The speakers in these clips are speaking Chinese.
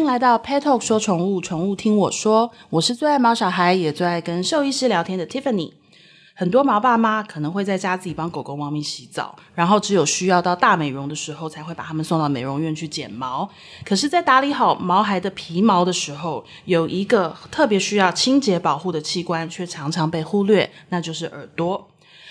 迎来到 Pet Talk 说宠物，宠物听我说。我是最爱毛小孩，也最爱跟兽医师聊天的 Tiffany。很多毛爸妈可能会在家自己帮狗狗、猫咪洗澡，然后只有需要到大美容的时候，才会把它们送到美容院去剪毛。可是，在打理好毛孩的皮毛的时候，有一个特别需要清洁保护的器官，却常常被忽略，那就是耳朵。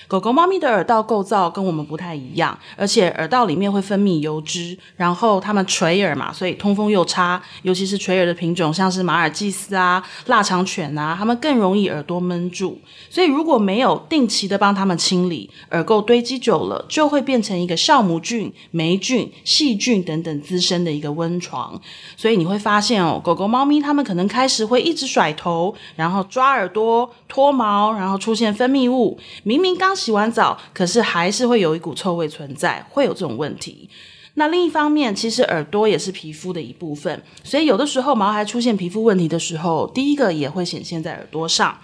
狗狗、猫咪的耳道构造跟我们不太一样，而且耳道里面会分泌油脂，然后它们垂耳嘛，所以通风又差。尤其是垂耳的品种，像是马尔济斯啊、腊肠犬啊，它们更容易耳朵闷住。所以如果没有定期的帮它们清理，耳垢堆积久了，就会变成一个酵母菌、霉菌、细菌等等滋生的一个温床。所以你会发现哦，狗狗、猫咪它们可能开始会一直甩头，然后抓耳朵、脱毛，然后出现分泌物，明明刚洗完澡，可是还是会有一股臭味存在，会有这种问题。那另一方面，其实耳朵也是皮肤的一部分，所以有的时候毛孩出现皮肤问题的时候，第一个也会显现在耳朵上。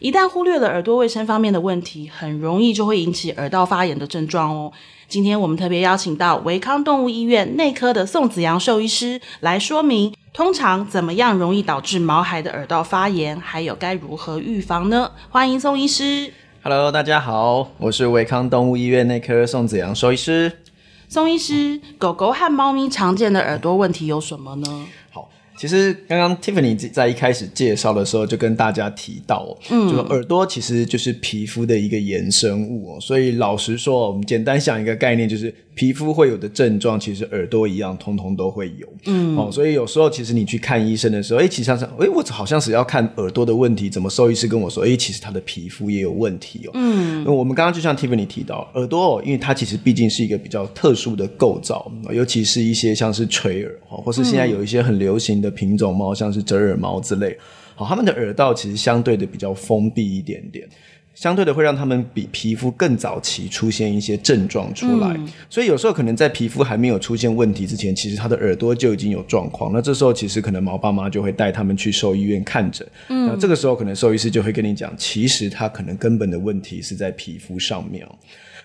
一旦忽略了耳朵卫生方面的问题，很容易就会引起耳道发炎的症状哦。今天我们特别邀请到维康动物医院内科的宋子阳兽医师来说明，通常怎么样容易导致毛孩的耳道发炎，还有该如何预防呢？欢迎宋医师。Hello，大家好，我是维康动物医院内科宋子阳兽医师。宋医师，狗狗和猫咪常见的耳朵问题有什么呢？好。其实刚刚 Tiffany 在一开始介绍的时候就跟大家提到哦，嗯，就是耳朵其实就是皮肤的一个衍生物哦，所以老实说，我们简单想一个概念，就是皮肤会有的症状，其实耳朵一样，通通都会有，嗯，哦，所以有时候其实你去看医生的时候，哎，其实像是，哎，我好像是要看耳朵的问题，怎么兽医师跟我说，哎，其实他的皮肤也有问题哦，嗯，那我们刚刚就像 Tiffany 提到，耳朵哦，因为它其实毕竟是一个比较特殊的构造，尤其是一些像是垂耳哦，或是现在有一些很流行的品种猫，像是折耳猫之类，好，它们的耳道其实相对的比较封闭一点点，相对的会让它们比皮肤更早期出现一些症状出来，嗯、所以有时候可能在皮肤还没有出现问题之前，其实它的耳朵就已经有状况。那这时候其实可能毛爸妈就会带他们去兽医院看诊，嗯，那这个时候可能兽医师就会跟你讲，其实它可能根本的问题是在皮肤上面。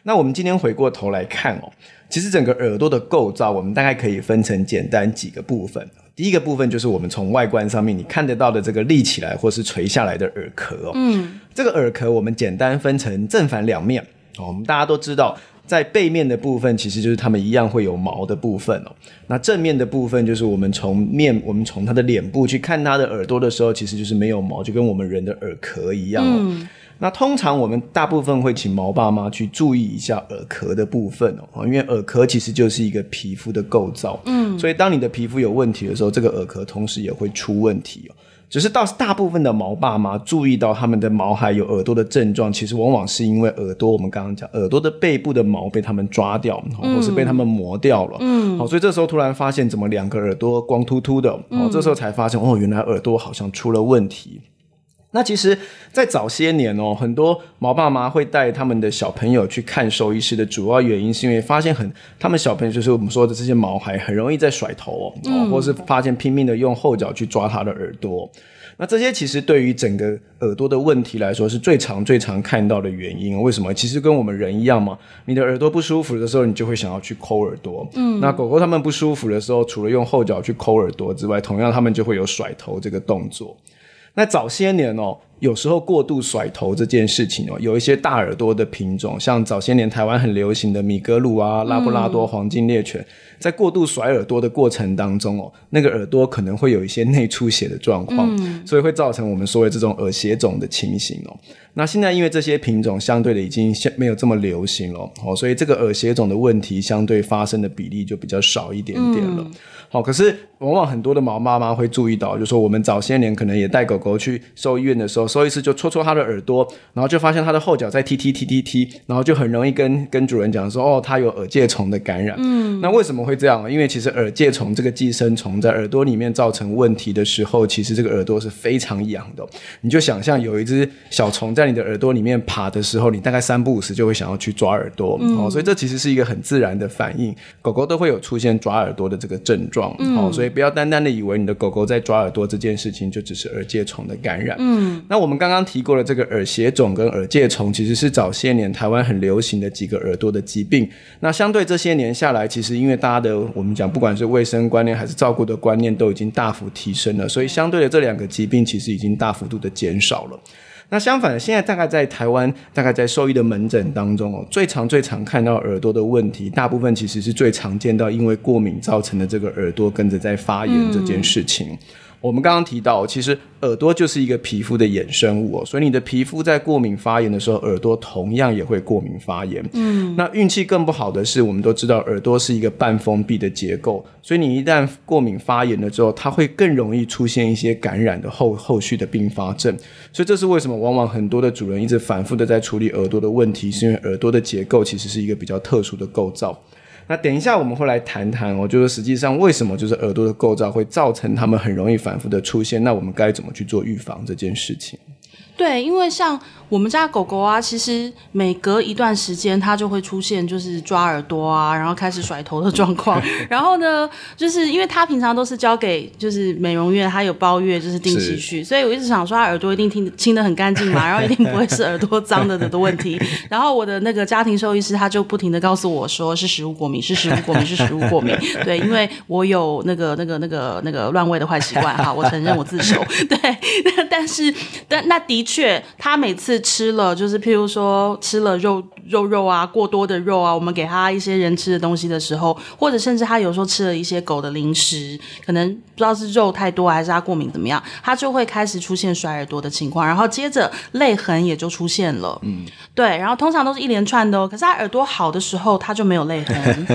那我们今天回过头来看哦，其实整个耳朵的构造，我们大概可以分成简单几个部分。第一个部分就是我们从外观上面你看得到的这个立起来或是垂下来的耳壳哦。嗯，这个耳壳我们简单分成正反两面哦。我们大家都知道，在背面的部分其实就是它们一样会有毛的部分哦。那正面的部分就是我们从面，我们从它的脸部去看它的耳朵的时候，其实就是没有毛，就跟我们人的耳壳一样哦。嗯那通常我们大部分会请毛爸妈去注意一下耳壳的部分哦，因为耳壳其实就是一个皮肤的构造，嗯，所以当你的皮肤有问题的时候，这个耳壳同时也会出问题哦。只是到大部分的毛爸妈注意到他们的毛孩有耳朵的症状，其实往往是因为耳朵，我们刚刚讲耳朵的背部的毛被他们抓掉，或是被他们磨掉了，嗯，好，所以这时候突然发现怎么两个耳朵光秃秃的，哦，这时候才发现哦，原来耳朵好像出了问题。那其实，在早些年哦，很多毛爸妈会带他们的小朋友去看兽医师的主要原因，是因为发现很，他们小朋友就是我们说的这些毛孩很容易在甩头哦，嗯、或是发现拼命的用后脚去抓他的耳朵。那这些其实对于整个耳朵的问题来说，是最常、最常看到的原因。为什么？其实跟我们人一样嘛，你的耳朵不舒服的时候，你就会想要去抠耳朵。嗯，那狗狗它们不舒服的时候，除了用后脚去抠耳朵之外，同样它们就会有甩头这个动作。那早些年哦，有时候过度甩头这件事情哦，有一些大耳朵的品种，像早些年台湾很流行的米格鲁啊、拉布拉多黄金猎犬，在过度甩耳朵的过程当中哦，那个耳朵可能会有一些内出血的状况，所以会造成我们说的这种耳血肿的情形哦。那现在因为这些品种相对的已经没有这么流行了哦，所以这个耳血肿的问题相对发生的比例就比较少一点点了。好，可是往往很多的毛妈妈会注意到，就是说我们早些年可能也带狗狗去兽医院的时候，兽医师就戳戳它的耳朵，然后就发现它的后脚在踢踢踢踢踢，然后就很容易跟跟主人讲说，哦，它有耳疥虫的感染。嗯，那为什么会这样？因为其实耳疥虫这个寄生虫在耳朵里面造成问题的时候，其实这个耳朵是非常痒的。你就想象有一只小虫在你的耳朵里面爬的时候，你大概三不五时就会想要去抓耳朵。嗯，哦，所以这其实是一个很自然的反应，狗狗都会有出现抓耳朵的这个症状。嗯，好，所以不要单单的以为你的狗狗在抓耳朵这件事情就只是耳疥虫的感染。嗯，那我们刚刚提过了这个耳血肿跟耳疥虫，其实是早些年台湾很流行的几个耳朵的疾病。那相对这些年下来，其实因为大家的我们讲，不管是卫生观念还是照顾的观念，都已经大幅提升了，所以相对的这两个疾病其实已经大幅度的减少了。那相反的，现在大概在台湾，大概在兽医的门诊当中哦，最常最常看到耳朵的问题，大部分其实是最常见到因为过敏造成的这个耳朵跟着在发炎这件事情。我们刚刚提到，其实耳朵就是一个皮肤的衍生物哦，所以你的皮肤在过敏发炎的时候，耳朵同样也会过敏发炎。嗯，那运气更不好的是，我们都知道耳朵是一个半封闭的结构，所以你一旦过敏发炎了之后，它会更容易出现一些感染的后后续的并发症。所以这是为什么往往很多的主人一直反复的在处理耳朵的问题，是因为耳朵的结构其实是一个比较特殊的构造。那等一下我们会来谈谈，哦，就是实际上为什么就是耳朵的构造会造成他们很容易反复的出现，那我们该怎么去做预防这件事情？对，因为像我们家狗狗啊，其实每隔一段时间它就会出现就是抓耳朵啊，然后开始甩头的状况。然后呢，就是因为它平常都是交给就是美容院，它有包月就是定期去，所以我一直想说它耳朵一定听清的很干净嘛，然后一定不会是耳朵脏的的的问题。然后我的那个家庭兽医师他就不停的告诉我说是食物过敏，是食物过敏，是食物过敏。对，因为我有那个那个那个那个乱喂的坏习惯哈，我承认我自首。对，但是但那的。确，他每次吃了，就是譬如说吃了肉肉肉啊，过多的肉啊，我们给他一些人吃的东西的时候，或者甚至他有时候吃了一些狗的零食，可能不知道是肉太多还是他过敏怎么样，他就会开始出现甩耳朵的情况，然后接着泪痕也就出现了。嗯，对，然后通常都是一连串的哦。可是他耳朵好的时候，他就没有泪痕。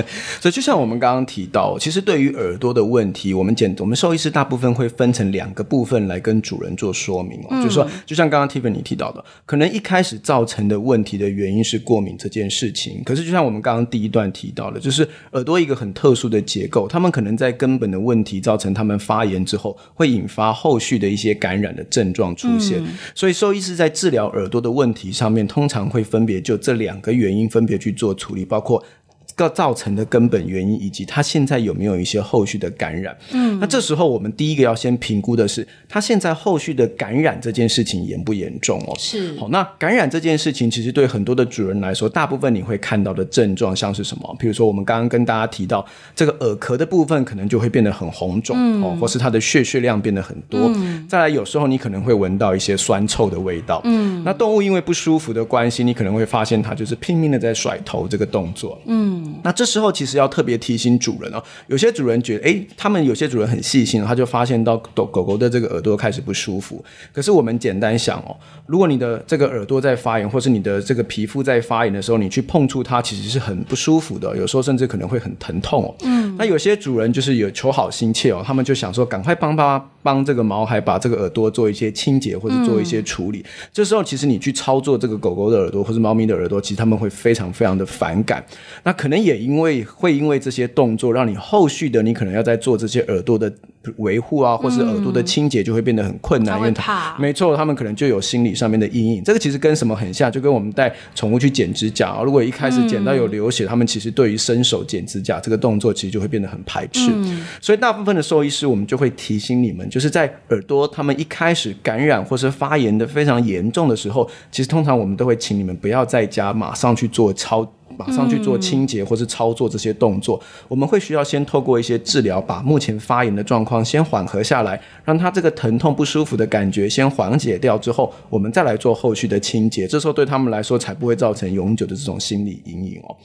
所以就像我们刚刚提到，其实对于耳朵的问题，我们简我们兽医师大部分会分成两个部分来跟主人做说明哦，嗯、就是说就像刚刚。Tiffany 提到的，可能一开始造成的问题的原因是过敏这件事情。可是，就像我们刚刚第一段提到的，就是耳朵一个很特殊的结构，他们可能在根本的问题造成他们发炎之后，会引发后续的一些感染的症状出现。嗯、所以，兽医师在治疗耳朵的问题上面，通常会分别就这两个原因分别去做处理，包括。个造成的根本原因，以及它现在有没有一些后续的感染？嗯，那这时候我们第一个要先评估的是，它现在后续的感染这件事情严不严重哦？是。好，那感染这件事情，其实对很多的主人来说，大部分你会看到的症状像是什么？比如说我们刚刚跟大家提到，这个耳壳的部分可能就会变得很红肿，嗯、哦，或是它的血血量变得很多。嗯、再来，有时候你可能会闻到一些酸臭的味道。嗯，那动物因为不舒服的关系，你可能会发现它就是拼命的在甩头这个动作。嗯。那这时候其实要特别提醒主人哦，有些主人觉得，诶，他们有些主人很细心，他就发现到狗狗狗的这个耳朵开始不舒服。可是我们简单想哦，如果你的这个耳朵在发炎，或是你的这个皮肤在发炎的时候，你去碰触它，其实是很不舒服的，有时候甚至可能会很疼痛哦。嗯。那有些主人就是有求好心切哦，他们就想说，赶快帮帮帮这个毛孩把这个耳朵做一些清洁或者做一些处理。嗯。这时候其实你去操作这个狗狗的耳朵或者猫咪的耳朵，其实他们会非常非常的反感。那可能。也因为会因为这些动作，让你后续的你可能要在做这些耳朵的维护啊，或是耳朵的清洁就会变得很困难，因为他没错，他们可能就有心理上面的阴影。这个其实跟什么很像，就跟我们带宠物去剪指甲啊，如果一开始剪到有流血，他们其实对于伸手剪指甲这个动作，其实就会变得很排斥。所以大部分的兽医师，我们就会提醒你们，就是在耳朵他们一开始感染或是发炎的非常严重的时候，其实通常我们都会请你们不要在家马上去做操。马上去做清洁或是操作这些动作，嗯、我们会需要先透过一些治疗，把目前发炎的状况先缓和下来，让他这个疼痛不舒服的感觉先缓解掉之后，我们再来做后续的清洁。这时候对他们来说才不会造成永久的这种心理阴影哦。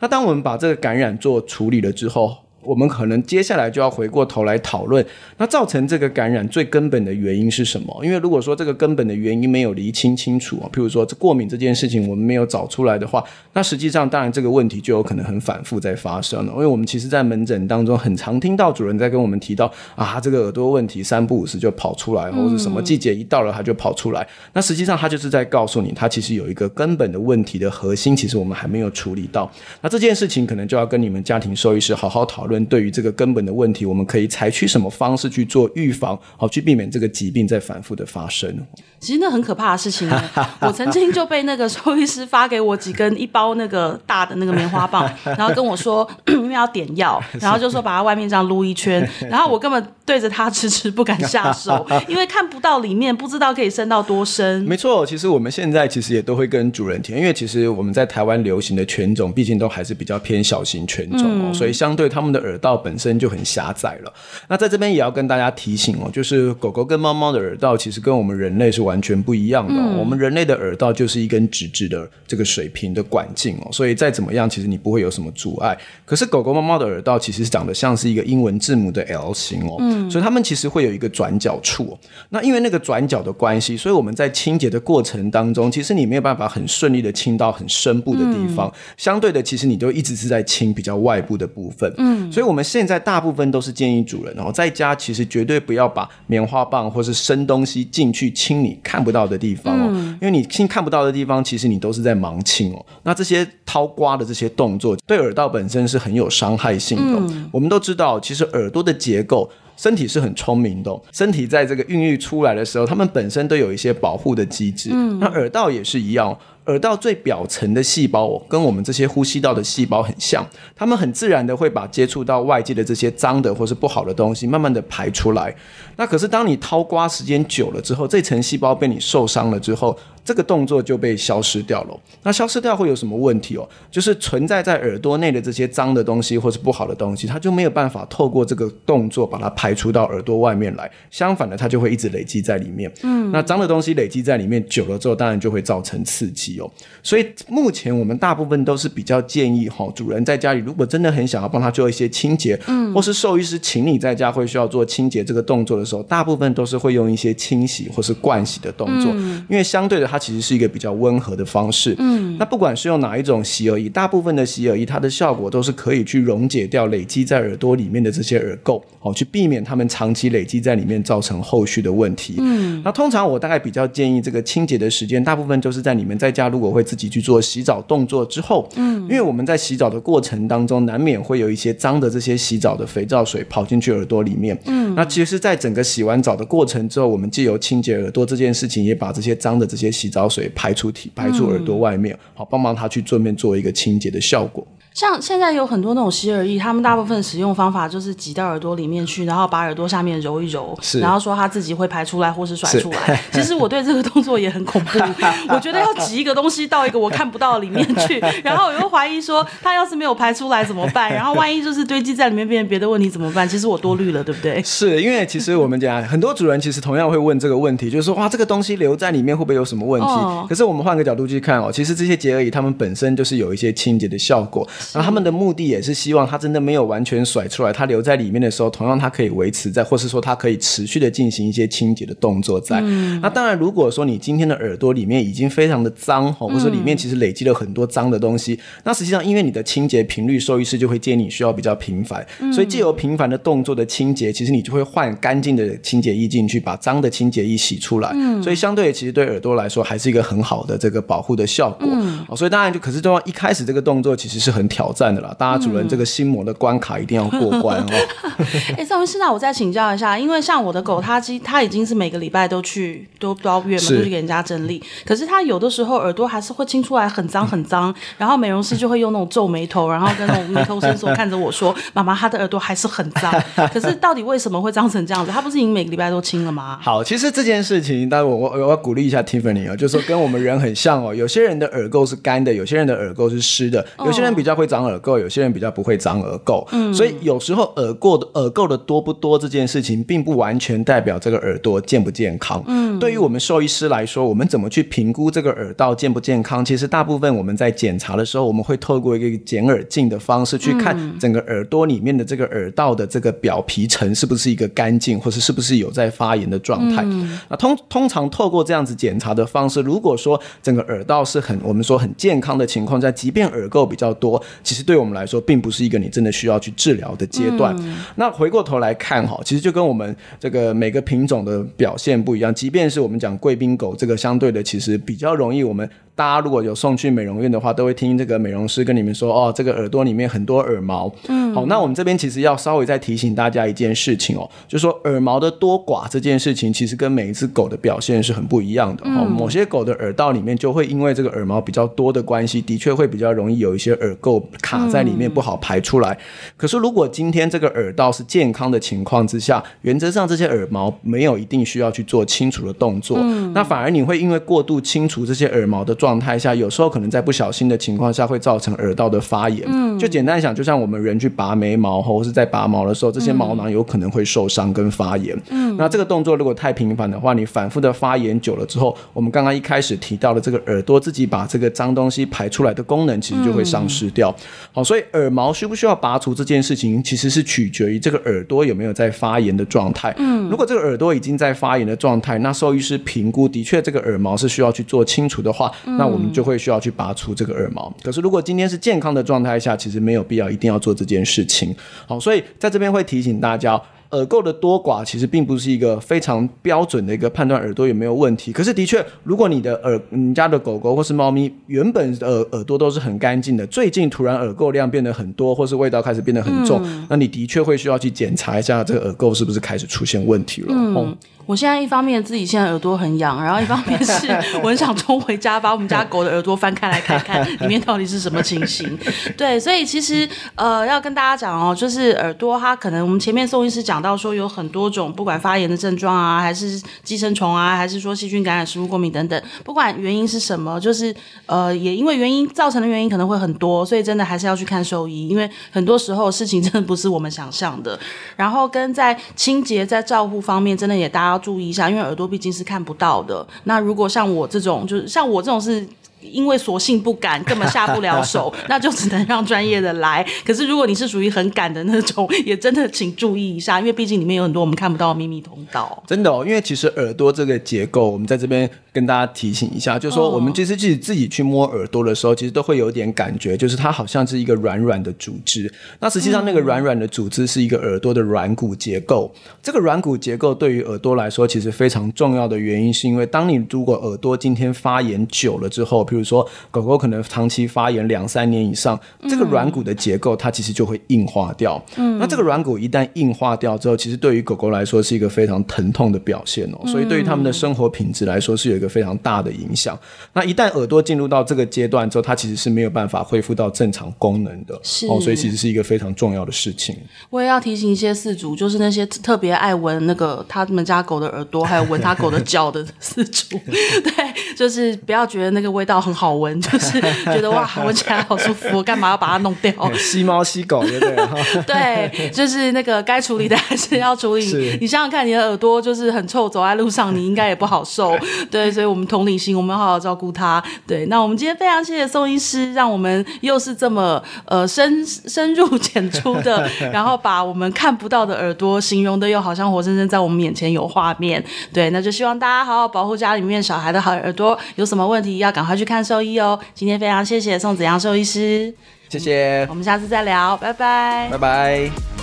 那当我们把这个感染做处理了之后，我们可能接下来就要回过头来讨论，那造成这个感染最根本的原因是什么？因为如果说这个根本的原因没有厘清清楚啊，譬如说这过敏这件事情我们没有找出来的话，那实际上当然这个问题就有可能很反复在发生了。因为我们其实在门诊当中很常听到主人在跟我们提到啊，这个耳朵问题三不五时就跑出来，或者什么季节一到了它就跑出来。那实际上它就是在告诉你，它其实有一个根本的问题的核心，其实我们还没有处理到。那这件事情可能就要跟你们家庭兽医师好好讨论。讨论对于这个根本的问题，我们可以采取什么方式去做预防，好去避免这个疾病再反复的发生。其实那很可怕的事情呢，我曾经就被那个兽医师发给我几根一包那个大的那个棉花棒，然后跟我说因为要点药，然后就说把它外面这样撸一圈，然后我根本对着它迟迟不敢下手，因为看不到里面，不知道可以伸到多深。没错，其实我们现在其实也都会跟主人提，因为其实我们在台湾流行的犬种，毕竟都还是比较偏小型犬种哦，嗯、所以相对他们的耳道本身就很狭窄了。那在这边也要跟大家提醒哦，就是狗狗跟猫猫的耳道其实跟我们人类是完全不一样的。嗯、我们人类的耳道就是一根直直的这个水平的管径哦，所以再怎么样，其实你不会有什么阻碍。可是狗狗、猫猫的耳道其实长得像是一个英文字母的 L 型哦，嗯、所以它们其实会有一个转角处。那因为那个转角的关系，所以我们在清洁的过程当中，其实你没有办法很顺利的清到很深部的地方。嗯、相对的，其实你都一直是在清比较外部的部分。嗯，所以我们现在大部分都是建议主人哦，在家其实绝对不要把棉花棒或是生东西进去清你看不到的地方哦，嗯、因为你亲看不到的地方，其实你都是在盲清哦。那这些掏刮的这些动作，对耳道本身是很有伤害性的。嗯、我们都知道，其实耳朵的结构。身体是很聪明的，身体在这个孕育出来的时候，它们本身都有一些保护的机制。嗯，那耳道也是一样。耳道最表层的细胞，跟我们这些呼吸道的细胞很像，它们很自然的会把接触到外界的这些脏的或是不好的东西，慢慢的排出来。那可是当你掏刮时间久了之后，这层细胞被你受伤了之后，这个动作就被消失掉了。那消失掉会有什么问题哦？就是存在在耳朵内的这些脏的东西或是不好的东西，它就没有办法透过这个动作把它排出到耳朵外面来。相反的，它就会一直累积在里面。嗯，那脏的东西累积在里面久了之后，当然就会造成刺激。所以目前我们大部分都是比较建议哈，主人在家里如果真的很想要帮他做一些清洁，嗯，或是兽医师请你在家会需要做清洁这个动作的时候，大部分都是会用一些清洗或是灌洗的动作，嗯，因为相对的它其实是一个比较温和的方式，嗯，那不管是用哪一种洗耳仪，大部分的洗耳仪它的效果都是可以去溶解掉累积在耳朵里面的这些耳垢，好，去避免它们长期累积在里面造成后续的问题，嗯，那通常我大概比较建议这个清洁的时间，大部分就是在你们在家如果会自己去做洗澡动作之后，嗯，因为我们在洗澡的过程当中，难免会有一些脏的这些洗澡的肥皂水跑进去耳朵里面，嗯，那其实，在整个洗完澡的过程之后，我们借由清洁耳朵这件事情，也把这些脏的这些洗澡水排出体，排出耳朵外面，好，帮忙他去顺便做一个清洁的效果。像现在有很多那种洗耳液，他们大部分使用方法就是挤到耳朵里面去，然后把耳朵下面揉一揉，然后说它自己会排出来或是甩出来。其实我对这个动作也很恐怖，我觉得要挤一个东西到一个我看不到里面去，然后我又怀疑说它要是没有排出来怎么办？然后万一就是堆积在里面变成别的问题怎么办？其实我多虑了，对不对？是因为其实我们讲很多主人其实同样会问这个问题，就是说哇这个东西留在里面会不会有什么问题？哦、可是我们换个角度去看哦，其实这些洁耳仪它们本身就是有一些清洁的效果，然后他们的目的。也是希望它真的没有完全甩出来，它留在里面的时候，同样它可以维持在，或是说它可以持续的进行一些清洁的动作在。嗯、那当然，如果说你今天的耳朵里面已经非常的脏，或者说里面其实累积了很多脏的东西，嗯、那实际上因为你的清洁频率，兽医师就会建议你需要比较频繁，嗯、所以借由频繁的动作的清洁，其实你就会换干净的清洁液进去，把脏的清洁液洗出来。嗯、所以相对其实对耳朵来说还是一个很好的这个保护的效果。嗯、所以当然就可是都要一开始这个动作其实是很挑战的啦，大家。主人这个心魔的关卡一定要过关哦。哎，赵医师，那我再请教一下，因为像我的狗，它其它已经是每个礼拜都去都都要月嘛，都去给人家整理。可是它有的时候耳朵还是会清出来很脏很脏，然后美容师就会用那种皱眉头，然后跟那种眉头深锁看着我说：“ 妈妈，它的耳朵还是很脏。”可是到底为什么会脏成这样子？它不是已经每个礼拜都清了吗？好，其实这件事情，但我我我要鼓励一下 Tiffany 哦，就是说跟我们人很像哦。有些人的耳垢是干的，有些人的耳垢是湿的，有些人比较会长耳垢，有些人比较不会。长耳垢，嗯，所以有时候耳垢的耳垢的多不多这件事情，并不完全代表这个耳朵健不健康。嗯，对于我们兽医师来说，我们怎么去评估这个耳道健不健康？其实大部分我们在检查的时候，我们会透过一个剪耳镜的方式去看整个耳朵里面的这个耳道的这个表皮层是不是一个干净，或是是不是有在发炎的状态。嗯，那通通常透过这样子检查的方式，如果说整个耳道是很我们说很健康的情况下，即便耳垢比较多，其实对我们来说并不是。一个你真的需要去治疗的阶段。嗯、那回过头来看哈，其实就跟我们这个每个品种的表现不一样。即便是我们讲贵宾狗，这个相对的其实比较容易我们。大家如果有送去美容院的话，都会听这个美容师跟你们说，哦，这个耳朵里面很多耳毛。嗯，好，那我们这边其实要稍微再提醒大家一件事情哦，就说耳毛的多寡这件事情，其实跟每一只狗的表现是很不一样的。哦、嗯，某些狗的耳道里面就会因为这个耳毛比较多的关系，的确会比较容易有一些耳垢卡在里面，不好排出来。嗯、可是如果今天这个耳道是健康的情况之下，原则上这些耳毛没有一定需要去做清除的动作，嗯、那反而你会因为过度清除这些耳毛的状状态下，有时候可能在不小心的情况下会造成耳道的发炎。嗯，就简单想，就像我们人去拔眉毛或是在拔毛的时候，这些毛囊有可能会受伤跟发炎。嗯，那这个动作如果太频繁的话，你反复的发炎久了之后，我们刚刚一开始提到的这个耳朵自己把这个脏东西排出来的功能，其实就会丧失掉。好，所以耳毛需不需要拔除这件事情，其实是取决于这个耳朵有没有在发炎的状态。嗯，如果这个耳朵已经在发炎的状态，那兽医师评估的确这个耳毛是需要去做清除的话。那我们就会需要去拔出这个耳毛。可是如果今天是健康的状态下，其实没有必要一定要做这件事情。好，所以在这边会提醒大家。耳垢的多寡其实并不是一个非常标准的一个判断耳朵有没有问题。可是的确，如果你的耳，你家的狗狗或是猫咪原本耳耳朵都是很干净的，最近突然耳垢量变得很多，或是味道开始变得很重，嗯、那你的确会需要去检查一下这个耳垢是不是开始出现问题了。嗯，嗯我现在一方面自己现在耳朵很痒，然后一方面是 我很想冲回家把我们家狗的耳朵翻开来看看 里面到底是什么情形。对，所以其实呃要跟大家讲哦，就是耳朵它可能我们前面宋医师讲。讲到说有很多种，不管发炎的症状啊，还是寄生虫啊，还是说细菌感染、食物过敏等等，不管原因是什么，就是呃，也因为原因造成的原因可能会很多，所以真的还是要去看兽医，因为很多时候事情真的不是我们想象的。然后跟在清洁、在照护方面，真的也大家注意一下，因为耳朵毕竟是看不到的。那如果像我这种，就是像我这种是。因为索性不敢，根本下不了手，那就只能让专业的来。可是如果你是属于很敢的那种，也真的请注意一下，因为毕竟里面有很多我们看不到的秘密通道。真的哦，因为其实耳朵这个结构，我们在这边跟大家提醒一下，就是说我们其实自己自己去摸耳朵的时候，其实都会有点感觉，就是它好像是一个软软的组织。那实际上那个软软的组织是一个耳朵的软骨结构。这个软骨结构对于耳朵来说，其实非常重要的原因，是因为当你如果耳朵今天发炎久了之后，比如说狗狗可能长期发炎两三年以上，这个软骨的结构它其实就会硬化掉。嗯，那这个软骨一旦硬化掉之后，其实对于狗狗来说是一个非常疼痛的表现哦。所以对于他们的生活品质来说是有一个非常大的影响。那一旦耳朵进入到这个阶段之后，它其实是没有办法恢复到正常功能的。是哦，所以其实是一个非常重要的事情。我也要提醒一些饲主，就是那些特别爱闻那个他们家狗的耳朵，还有闻他狗的脚的饲主，对，就是不要觉得那个味道很好闻。就是觉得哇，闻起来好舒服，干嘛要把它弄掉？吸猫吸狗，对不对？对，就是那个该处理的还是要处理。你想想看，你的耳朵就是很臭，走在路上你应该也不好受。对，所以我们同理心，我们要好好照顾它。对，那我们今天非常谢谢宋医师，让我们又是这么呃深深入浅出的，然后把我们看不到的耳朵形容的又好像活生生在我们眼前有画面。对，那就希望大家好好保护家里面小孩的好耳朵，有什么问题要赶快去看兽医哦。今天非常谢谢宋子阳兽医师，谢谢，我们下次再聊，拜拜，拜拜。